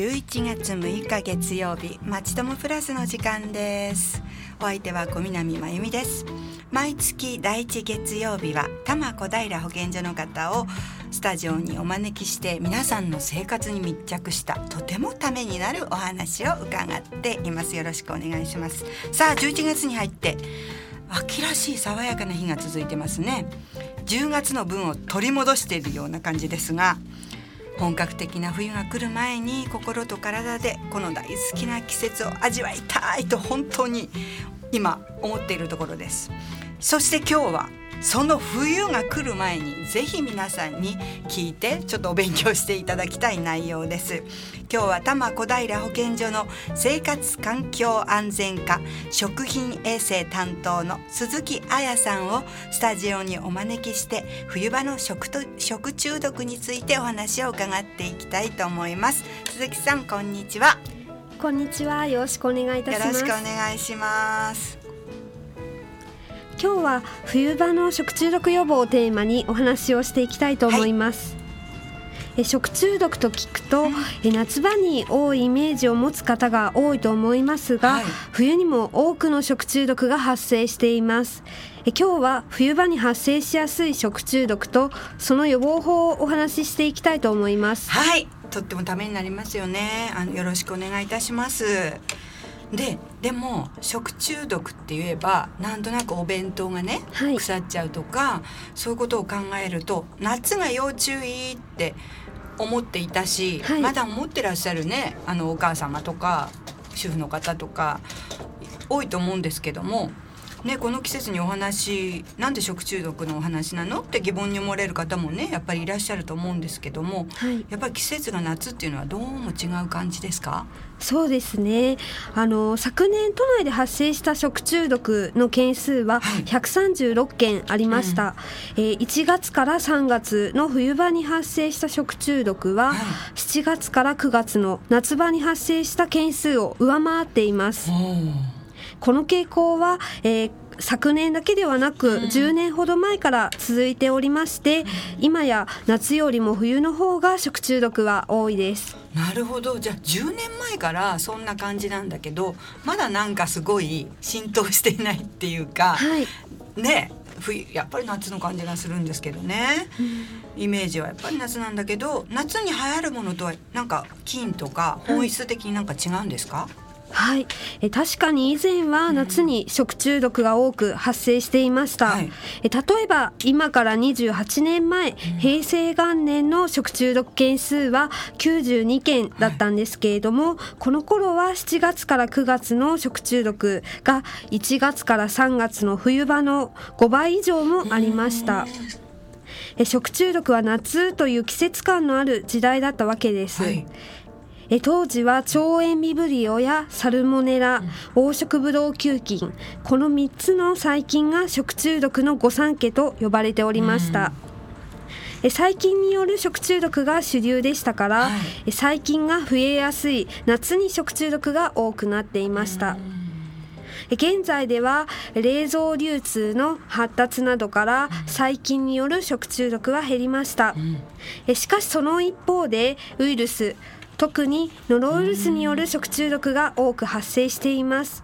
11月6日月曜日まちともプラスの時間です。お相手は小南真由美です。毎月第一月曜日は多摩小平保健所の方をスタジオにお招きして皆さんの生活に密着したとてもためになるお話を伺っています。よろしくお願いします。さあ11月に入って秋らしい爽やかな日が続いてますね。10月の分を取り戻しているような感じですが本格的な冬が来る前に心と体でこの大好きな季節を味わいたいと本当に今思っているところです。そして今日はその冬が来る前にぜひ皆さんに聞いてちょっとお勉強していただきたい内容です。今日は多摩小平保健所の生活環境安全課食品衛生担当の鈴木彩さんをスタジオにお招きして冬場の食と食中毒についてお話を伺っていきたいと思います。鈴木さんこんにちは。こんにちは。よろしくお願いいたします。よろしくお願いします今日は冬場の食中毒予防をテーマにお話をしていきたいと思います、はい、食中毒と聞くと、夏場に多いイメージを持つ方が多いと思いますが、はい、冬にも多くの食中毒が発生しています。今日は冬場に発生しやすい食中毒とその予防法をお話ししていきたいと思います。はい。とってもためになりますよね。あのよろしくお願いいたしますででも食中毒って言えばなんとなくお弁当がね、はい、腐っちゃうとかそういうことを考えると夏が要注意って思っていたし、はい、まだ思ってらっしゃるねあのお母様とか主婦の方とか多いと思うんですけどもね、この季節にお話なんで食中毒のお話なのって疑問に思われる方もねやっぱりいらっしゃると思うんですけども、はい、やっぱり季節が夏っていうのはどうも違う感じですか？そうですね。あの昨年都内で発生した食中毒の件数は136件ありました、はい、えー、1月から3月の冬場に発生した食中毒は、はい、7月から9月の夏場に発生した件数を上回っています。この傾向は、えー昨年だけではなく10年ほど前から続いておりまして今や夏よりも冬の方が食中毒は多いです。なるほど。じゃあ10年前からそんな感じなんだけどまだなんかすごい浸透していないっていうか、はい、ね冬やっぱり夏の感じがするんですけどね、イメージはやっぱり夏なんだけど夏に流行るものとはなんか菌とか本質的になんか違うんですか、はいはい、え確かに以前は夏に食中毒が多く発生していました、はい、え例えば今から28年前、平成元年の食中毒件数は92件だったんですけれども、はい、この頃は7月から9月の食中毒が1月から3月の冬場の5倍以上もありました。食中毒は夏という季節感のある時代だったわけです。はいえ当時は腸炎ビブリオやサルモネラ、黄色ブドウ球菌。この3つの細菌が食中毒の御三家と呼ばれておりました。細菌による食中毒が主流でしたから、はい、細菌が増えやすい夏に食中毒が多くなっていました。現在では冷蔵流通の発達などから細菌による食中毒は減りました、うん、しかしその一方でウイルス特にノロウイルスによる食中毒が多く発生しています。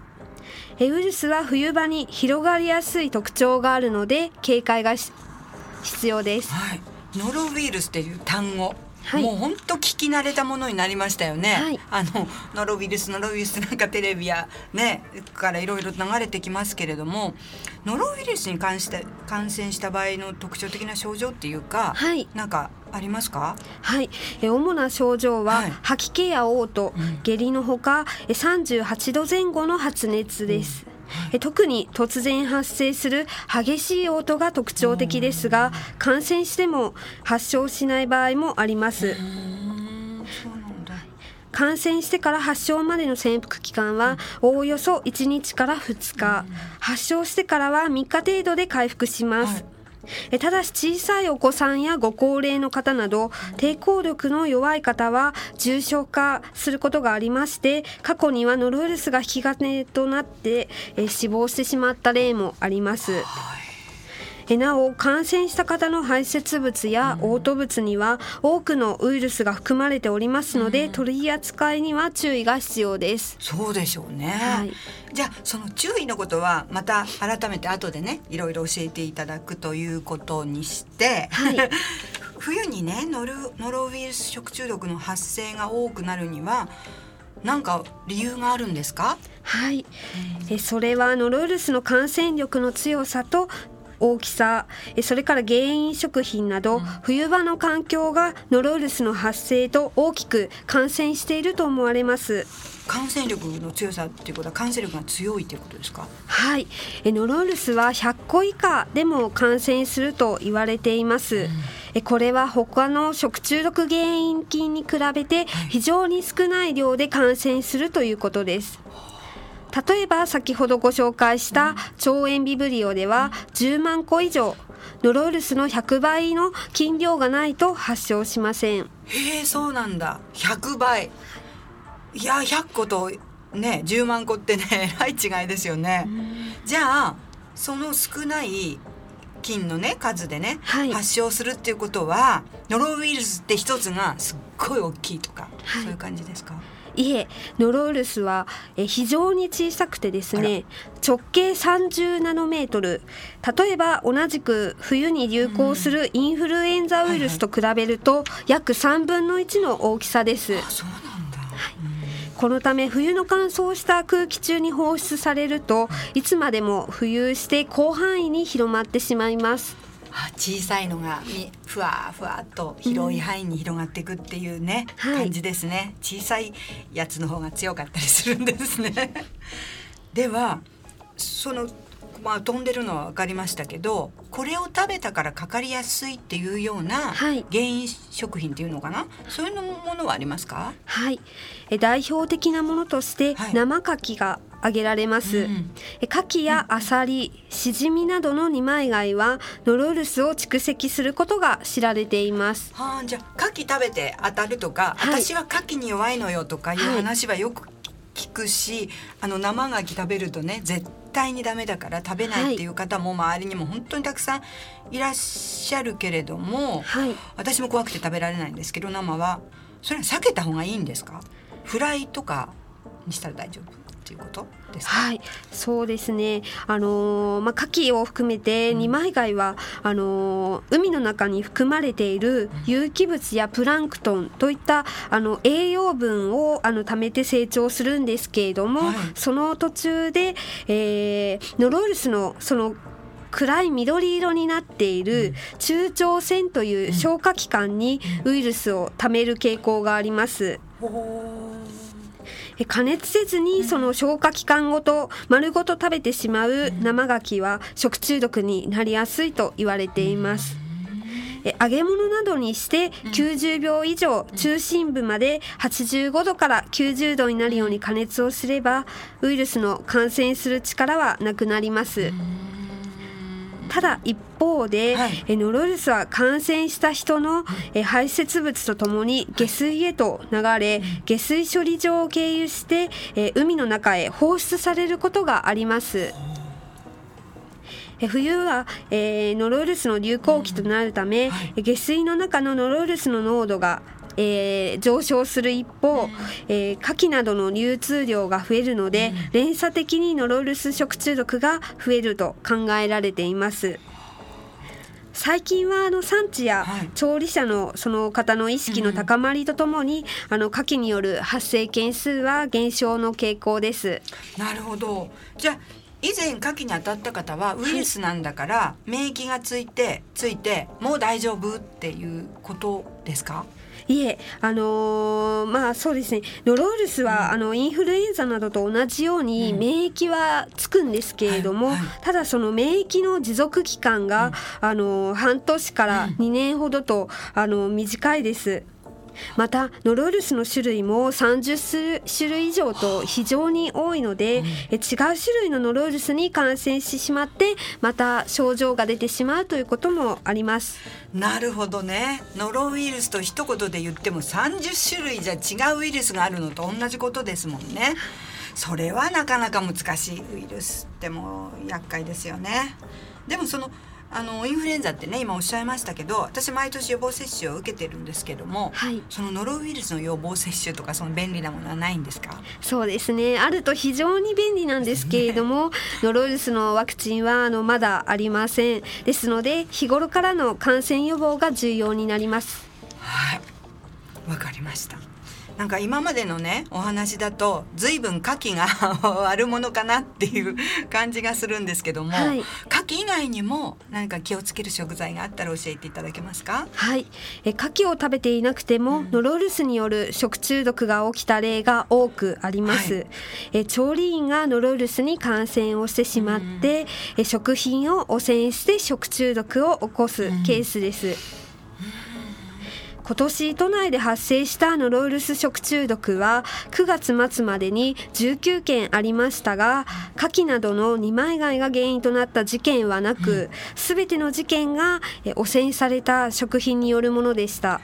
ウイルスは冬場に広がりやすい特徴があるので警戒が必要です、はい、ノロウイルスという単語。はい、もう本当聞き慣れたものになりましたよね、はい、あのノロウイルスノロウイルスなんかテレビやねからいろいろ流れてきますけれどもノロウイルスに関して感染した場合の特徴的な症状っていうか、はい、なんかありますか？はい。え主な症状は、はい、吐き気や嘔吐、うん、下痢のほか38度前後の発熱です、うんえ特に突然発生する激しい音が特徴的ですが感染しても発症しない場合もあります。感染してから発症までの潜伏期間はおおよそ1日から2日。発症してからは3日程度で回復します、はいただし小さいお子さんやご高齢の方など抵抗力の弱い方は重症化することがありまして過去にはノロウイルスが引き金となって、え死亡してしまった例もあります。なお感染した方の排泄物や嘔吐物には多くのウイルスが含まれておりますので、取り扱いには注意が必要です。そうでしょうね、はい、じゃあその注意のことはまた改めて後でねいろいろ教えていただくということにして、はい、冬にねノルノロウイルス食中毒の発生が多くなるには何か理由があるんですか？はい、えそれはノロウイルスの感染力の強さと大きさそれから原因食品など、冬場の環境がノロウイルスの発生と大きく感染していると思われます。感染力の強さっていうことは感染力が強いということですか？はい。ノロウイルスは100個以下でも感染すると言われています、うん、これは他の食中毒原因菌に比べて非常に少ない量で感染するということです、例えば先ほどご紹介した腸炎ビブリオでは10万個以上ノロウイルスの100倍の菌量がないと発症しません。へえそうなんだ。100倍。いや100個とね10万個ってね えらい違いですよね。じゃあその少ない菌のね数でね、はい、発症するっていうことはノロウイルスって一つがすっごい大きいとか、はい、そういう感じですか？いえノロウイルスは非常に小さくてですね直径30ナノメートル。例えば同じく冬に流行するインフルエンザウイルスと比べると約3分の1の大きさです。このため冬の乾燥した空気中に放出されるといつまでも浮遊して広範囲に広まってしまいます小さいのがふわふわと広い範囲に広がっていくっていうね、うん、感じですね、はい、小さいやつの方が強かったりするんですね。ではそのまあ、飛んでるのは分かりましたけどこれを食べたからかかりやすいっていうような原因食品っていうのかな、はい、そういうものはありますか？はい。え代表的なものとして生牡蠣が挙げられます、はいうん、牡蠣やアサリシジミなどの二枚貝はノロウイルスを蓄積することが知られています。はあじゃあ牡蠣食べて当たるとか、はい、私は牡蠣に弱いのよとかいう話はよく聞くし、あの生牡蠣食べるとね絶対にダメだから食べない。っていう方も周りにも本当にたくさんいらっしゃるけれども、はい、私も怖くて食べられないんですけど生は。それは避けた方がいいんですか？フライとかにしたら大丈夫？っていうことですはい、そうですね。あのー、まあ牡蠣を含めて二枚貝は、うん、あのー、海の中に含まれている有機物やプランクトンといったあの栄養分をあの貯めて成長するんですけれども、はい、その途中で、えー、ノロウイルスのその暗い緑色になっている中腸腺という消化器官にウイルスを貯める傾向があります。加熱せずにその消化器官ごと丸ごと食べてしまう生牡蠣は食中毒になりやすいと言われています。揚げ物などにして90秒以上中心部まで85度から90度になるように加熱をすればウイルスの感染する力はなくなります。ただ一方で、はい、ノロウイルスは感染した人の、え排泄物とともに下水へと流れ下水処理場を経由して、え海の中へ放出されることがあります。冬は、えー、ノロウイルスの流行期となるため、はい、下水の中のノロウイルスの濃度がえー、上昇する一方、えー、牡蠣などの流通量が増えるので、連鎖的にノロウイルス食中毒が増えると考えられています。最近はあの産地や調理者のその方の意識の高まりとともに、あの牡蠣による発生件数は減少の傾向です。なるほど。じゃあ以前牡蠣に当たった方はウイルスなんだから、免疫がついてついてもう大丈夫っていうことですか？いえ、あのー、まあそうですね、ノロウイルスは、あのインフルエンザなどと同じように免疫はつくんですけれども、ただその免疫の持続期間が、あの半年から2年ほどと、あの短いです。またノロウイルスの種類も30種類以上と非常に多いので、うん、違う種類のノロウイルスに感染してしまってまた症状が出てしまうということもあります。なるほどね。ノロウイルスと一言で言っても30種類じゃ違うウイルスがあるのと同じことですもんね。それはなかなか難しいウイルスっても厄介ですよね。でもそのあのインフルエンザってね今おっしゃいましたけど私毎年予防接種を受けてるんですけども、はい、そのノロウイルスの予防接種とかその便利なものはないんですか？そうですね。あると非常に便利なんですけれども、ね、ノロウイルスのワクチンはあのまだありません。ですので日頃からの感染予防が重要になります。はい。わかりましたなんか今までのねお話だと随分牡蠣が 悪者かなっていう感じがするんですけども、はい、牡蠣以外にも何か気をつける食材があったら教えていただけますか？はい。え牡蠣を食べていなくても、うん、ノロウイルスによる食中毒が起きた例が多くあります、はい、え調理員がノロウイルスに感染をしてしまって、うん、え食品を汚染して食中毒を起こすケースです、うん今年都内で発生したノロウイルス食中毒は9月末までに19件ありましたが牡蠣などの二枚貝が原因となった事件はなく全ての事件が汚染された食品によるものでした。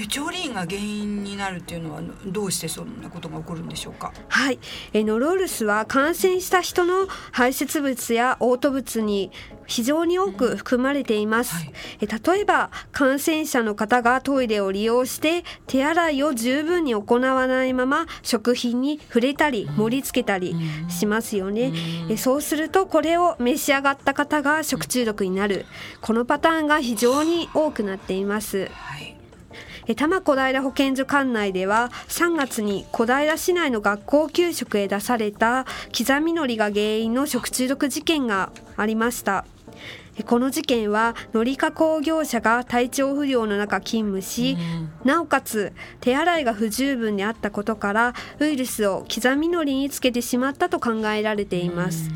え調理員が原因になるっていうのはどうしてそんなことが起こるんでしょうか？はいえノロウイルスは感染した人の排泄物や嘔吐物に非常に多く含まれています、はい、え例えば感染者の方がトイレを利用して手洗いを十分に行わないまま食品に触れたり盛り付けたりしますよね、えそうするとこれを召し上がった方が食中毒になる。このパターンが非常に多くなっています、はい。多摩小平保健所管内では3月に小平市内の学校給食へ出された刻みのりが原因の食中毒事件がありましたこの事件はのり加工業者が体調不良の中勤務し、なおかつ手洗いが不十分であったことからウイルスを刻みのりにつけてしまったと考えられています。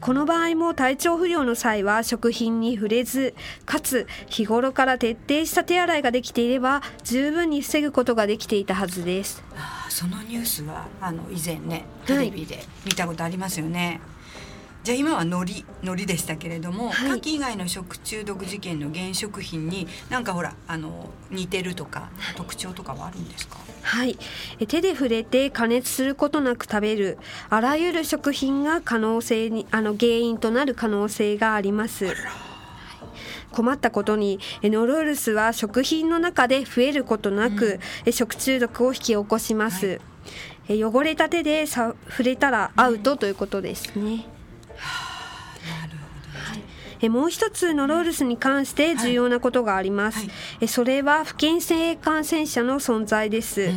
この場合も体調不良の際は食品に触れずかつ日頃から徹底した手洗いができていれば十分に防ぐことができていたはずです。そのニュースはあの以前ねテレビで見たことありますよね、はいじゃあ今は海苔海苔でしたけれども、はい、牡蠣以外の食中毒事件の原食品になんかほらあの似てるとか特徴とかはあるんですか？はい。手で触れて加熱することなく食べるあらゆる食品が可能性にあの原因となる可能性があります。困ったことにノロウイルスは食品の中で増えることなく、うん、食中毒を引き起こします、はい、汚れた手で触れたらアウトということですね、えもう一つノロウイルスに関して重要なことがあります、はい。はい、えそれは不謹性感染者の存在です、う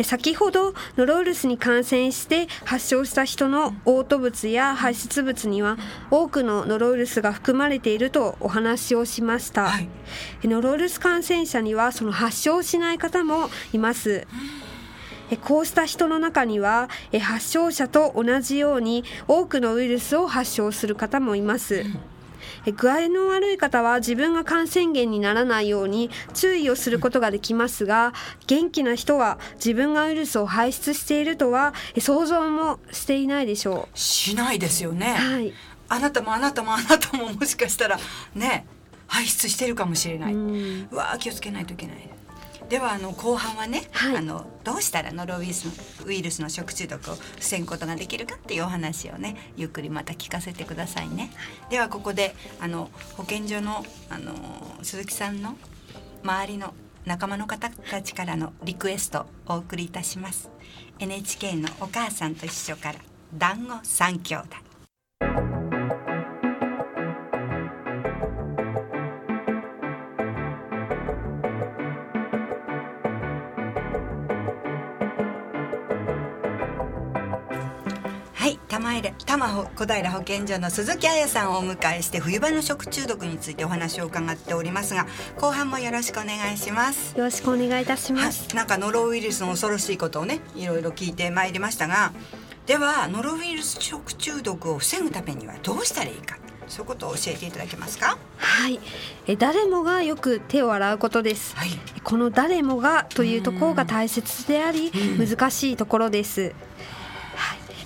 ん。先ほどノロウイルスに感染して発症した人の嘔吐物や排出物には多くのノロウイルスが含まれているとお話をしました、はい、ノロウイルス感染者にはその発症しない方もいますこうした人の中には発症者と同じように多くのウイルスを発症する方もいます。具合の悪い方は自分が感染源にならないように注意をすることができますが元気な人は自分がウイルスを排出しているとは想像もしていないでしょう。しないですよね、はい、あなたもあなたもあなたももしかしたらね排出してるかもしれない、うわ気をつけないといけないではあの後半はね、はい、あのどうしたらノロウイルスのウイルスの食中毒を防ぐことができるかっていうお話をねゆっくりまた聞かせてくださいね。ではここであの保健所のあの鈴木さんの周りの仲間の方たちからのリクエストをお送りいたします。NHK のお母さんと一緒から団子三兄弟。玉入玉小平保健所の鈴木彩さんをお迎えして冬場の食中毒についてお話を伺っておりますが後半もよろしくお願いします。よろしくお願いいたします、なんかノロウイルスの恐ろしいことをねいろいろ聞いてまいりましたがではノロウイルス食中毒を防ぐためにはどうしたらいいか。そういうことを教えていただけますか？はい。え誰もがよく手を洗うことです、はい、この誰もがというところが大切であり難しいところです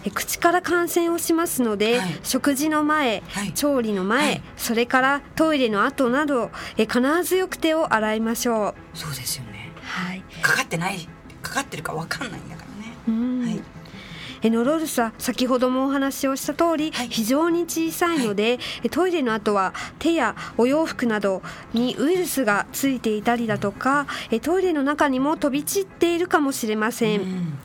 口から感染をしますので、はい、食事の前、はい、調理の前、はい、それからトイレの後などえ必ずよく手を洗いましょう。そうですよね。はい。かかってないかかってるかわかんないんだからね。はい。ノロールスは先ほどもお話をした通り、はい、非常に小さいので、はい、トイレの後は手やお洋服などにウイルスがついていたりだとかトイレの中にも飛び散っているかもしれません、うん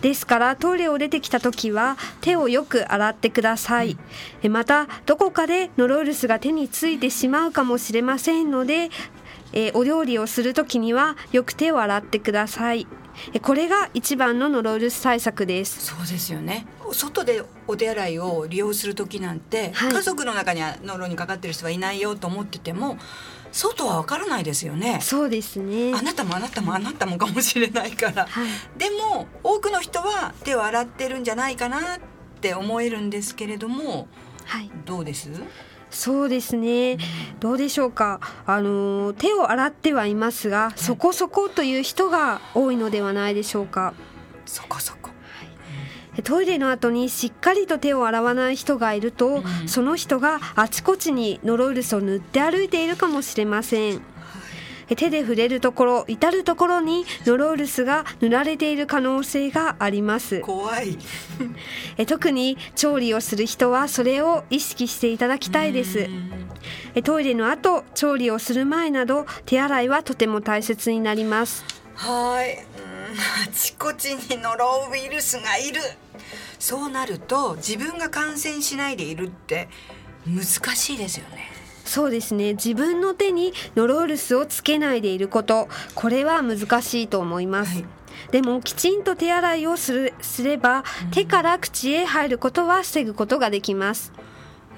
ですからトイレを出てきた時は手をよく洗ってください、うん、またどこかでノロウイルスが手についてしまうかもしれませんので、えー、お料理をする時にはよく手を洗ってください。これが一番のノロウイルス対策です。そうですよね。外でお手洗いを利用する時なんて、はい、家族の中にはノロにかかってる人はいないよと思ってても外はわからないですよね。そうですね。あなたもあなたもあなたもかもしれないから、はい、でも多くの人は手を洗ってるんじゃないかなって思えるんですけれども、はい、どうです？そうですね、どうでしょうか？あの手を洗ってはいますが、そこそこという人が多いのではないでしょうか？そこそこトイレの後にしっかりと手を洗わない人がいると、うん、その人があちこちにノロウイルスを塗って歩いているかもしれません。手で触れるところ至るところにノロウイルスが塗られている可能性があります。怖い。特に調理をする人はそれを意識していただきたいです。トイレの後調理をする前など手洗いはとても大切になります。はい。あちこちにノロウイルスがいるそうなると自分が感染しないでいるって難しいですよね。そうですね。自分の手にノロウイルスをつけないでいること。これは難しいと思います、はい、でもきちんと手洗いをするすれば、うん、手から口へ入ることは防ぐことができます。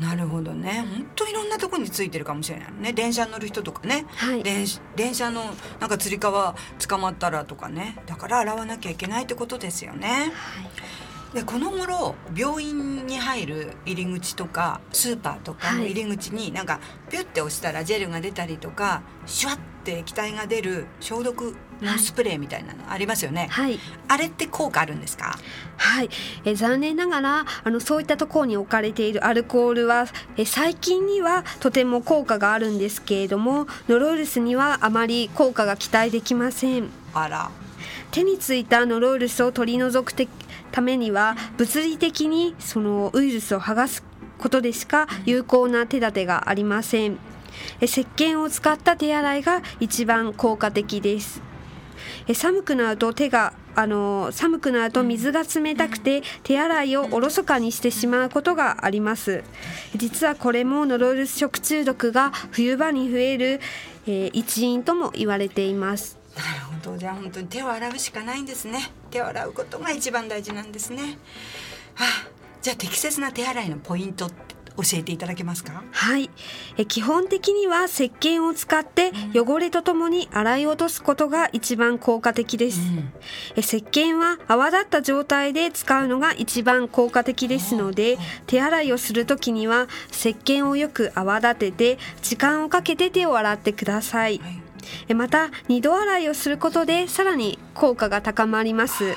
なるほどね。本当いろんなところについてるかもしれないね。電車乗る人とかね、はい、電電車のなんかつり革捕まったらとかね。だから洗わなきゃいけないってことですよね。はいでこの頃病院に入る入り口とかスーパーとかの入り口になんかピュッて押したらジェルが出たりとかシュワッて液体が出る消毒のスプレーみたいなのありますよね、はい、あれって効果あるんですか？はい。え残念ながらあのそういったところに置かれているアルコールはえ最近にはとても効果があるんですけれどもノロウイルスにはあまり効果が期待できません。あら。手についたノロウイルスを取り除くためには物理的にそのウイルスを剥がすことでしか有効な手立てがありません。石鹸を使った手洗いが一番効果的です。寒くなると手があの寒くなると水が冷たくて手洗いをおろそかにしてしまうことがあります。実はこれもノロウイルス食中毒が冬場に増える、えー、一因とも言われています。るほど。じゃあ本当に手を洗うしかないんですね。手を洗うことが一番大事なんですね。はあ、じゃあ適切な手洗いのポイントって教えていただけますか？はい。え基本的には石鹸を使って汚れとともに洗い落とすことが一番効果的です、うん、え石鹸は泡立った状態で使うのが一番効果的ですので手洗いをするときには石鹸をよく泡立てて時間をかけて手を洗ってください、はいまた二度洗いをすることでさらに効果が高まります。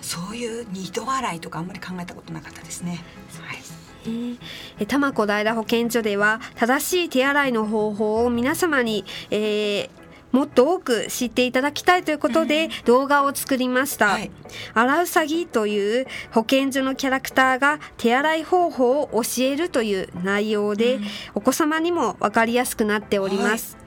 そういう二度洗いとかあんまり考えたことなかったですね、はい。え多摩小平保健所では正しい手洗いの方法を皆様に、えー、もっと多く知っていただきたいということで動画を作りました。はい、アラウサギという保健所のキャラクターが手洗い方法を教えるという内容で、お子様にも分かりやすくなっております。はい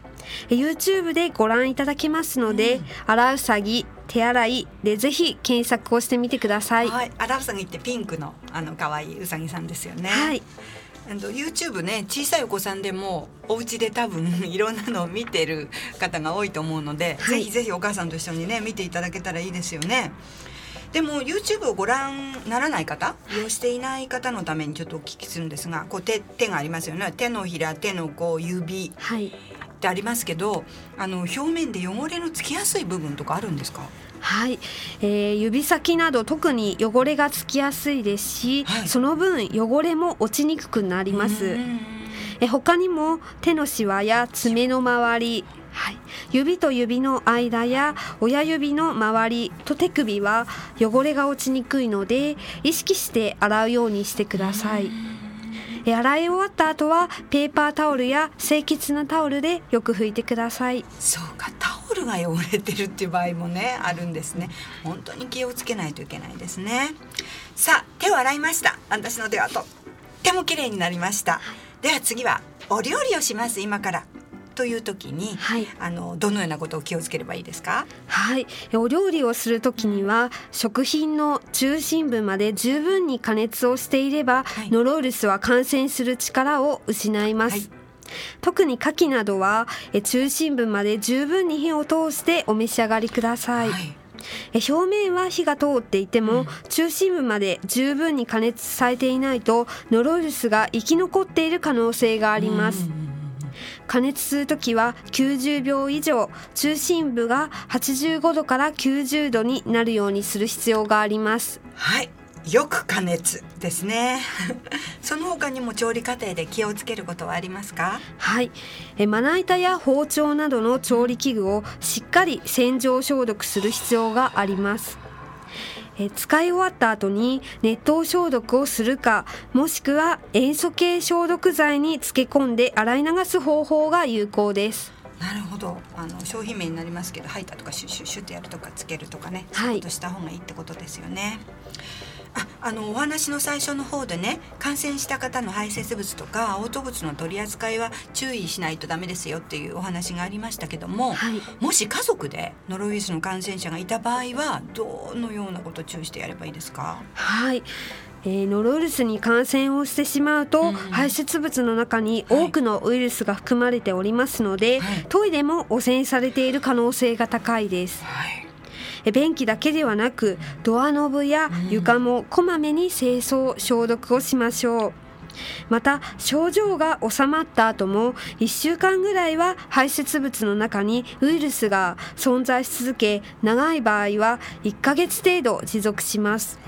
YouTube でご覧いただけますので、うん、洗うさぎ手洗いでぜひ検索をしてみてください。はい、洗うさぎってピンクのあの可愛いうさぎさんですよね。はい。YouTube ね小さいお子さんでもお家で多分 いろんなのを見てる方が多いと思うので、はい、ぜひぜひお母さんと一緒にね見ていただけたらいいですよね。でも YouTube をご覧ならない方利用していない方のためにちょっとお聞きするんですがこう手手がありますよね手のひら手のこう指、はい、ってありますけどあの表面で汚れのつきやすい部分とかあるんですか？はい、えー、指先など特に汚れがつきやすいですし、はい、その分汚れも落ちにくくなります。え他にも手のしわや爪の周りはい、指と指の間や親指の周りと手首は汚れが落ちにくいので意識して洗うようにしてください。洗い終わった後はペーパータオルや清潔なタオルでよく拭いてください。そうかタオルが汚れてるっていう場合もねあるんですね。本当に気をつけないといけないですね。さあ手を洗いました。私の手はとっても綺麗になりました。では次はお料理をします今からという時に、はい、あのどのようなことを気をつければいいですか？はい。お料理をする時には食品の中心部まで十分に加熱をしていれば、はい、ノロールスは感染する力を失います、はい。特に牡蠣などは中心部まで十分に火を通してお召し上がりください、はい、表面は火が通っていても、うん、中心部まで十分に加熱されていないとノロールスが生き残っている可能性があります、うん加熱するときは90秒以上中心部が85度から90度になるようにする必要があります。はい。よく加熱ですね。その他にも調理過程で気をつけることはありますか？はい。えまな板や包丁などの調理器具をしっかり洗浄消毒する必要がありますえ使い終わった後に熱湯消毒をするかもしくは塩素系消毒剤に漬け込んで洗い流す方法が有効です。なるほど。あの商品名になりますけど吐いたとかシュッシュッシュッてやるとかつけるとかね、はい、そういうことした方がいいってことですよね。ああのお話の最初の方でね感染した方の排泄物とか嘔吐物の取り扱いは注意しないとダメですよっていうお話がありましたけども、はい、もし家族でノロウイルスの感染者がいた場合はどのようなことを注意してやればいいですか？はい。えー、ノロウイルスに感染をしてしまうと、うん、排泄物の中に多くのウイルスが含まれておりますので、はい、トイレも汚染されている可能性が高いです。はい便器だけではなくドアノブや床もこまめに清掃消毒をしましょう。また症状が治まった後も1週間ぐらいは排泄物の中にウイルスが存在し続け長い場合は1ヶ月程度持続します。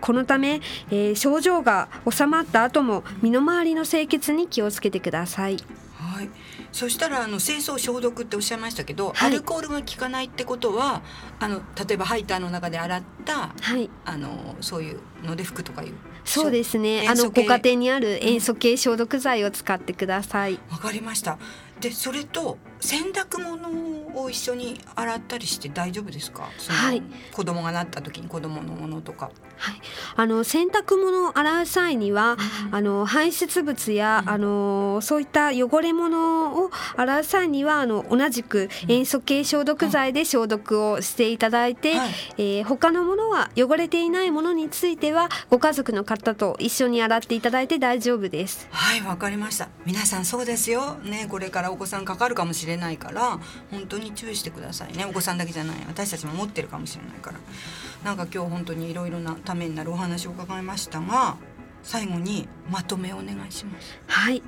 このため、えー、症状が治まった後も身の回りの清潔に気をつけてください。はいそしたらあの清掃消毒っておっしゃいましたけど、はい、アルコールが効かないってことはあの例えばハイターの中で洗った、はい、あのそういうので拭くとかいう。そうですね。あのご家庭にある塩素系消毒剤を使ってください。わ、うん、かりました。でそれと洗濯物を一緒に洗ったりして大丈夫ですか？はい。子供がなった時に子供のものとかはい、あの洗濯物を洗う際には、うん、あの排泄物や、うん、あのそういった汚れ物を洗う際にはあの同じく塩素系消毒剤で消毒をしていただいて、はい、えー、他のものは汚れていないものについてはご家族の方と一緒に洗っていただいて大丈夫です。はいわかりました。皆さんそうですよ。ねこれからお子さんかかるかもしれないから本当に注意してくださいね。お子さんだけじゃない。私たちも持ってるかもしれないから。なんか今日本当にいろいろなためになるお話を伺いましたが最後にまとめをお願いします。はい。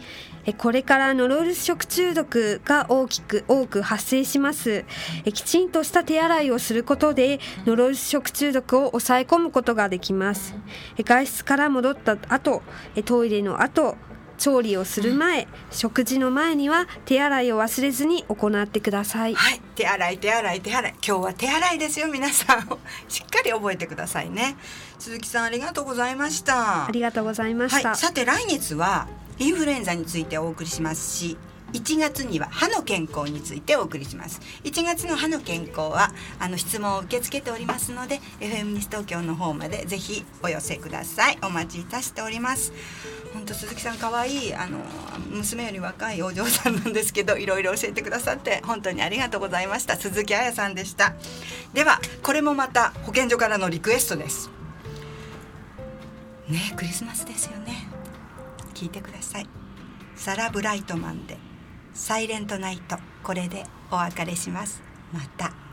えこれからノロウイルス食中毒が大きく多く発生します。えきちんとした手洗いをすることでノロウイルス食中毒を抑え込むことができます。え外出から戻った後えトイレの後調理をする前、食事の前には手洗いを忘れずに行ってください。はい。手洗い手洗い手洗い。今日は手洗いですよ皆さん。しっかり覚えてくださいね。鈴木さんありがとうございました。ありがとうございました、はい、さて来月はインフルエンザについてお送りしますし1月には歯の健康についてお送りします。1月の歯の健康はあの質問を受け付けておりますので FM 西東京の方までぜひお寄せください。お待ちいたしております。本当鈴木さん可愛いあの娘より若いお嬢さんなんですけどいろいろ教えてくださって本当にありがとうございました。鈴木彩さんでした。ではこれもまた保健所からのリクエストです。ねクリスマスですよね。聞いてください。サラ・ブライトマンで。サイレントナイトこれでお別れします。また。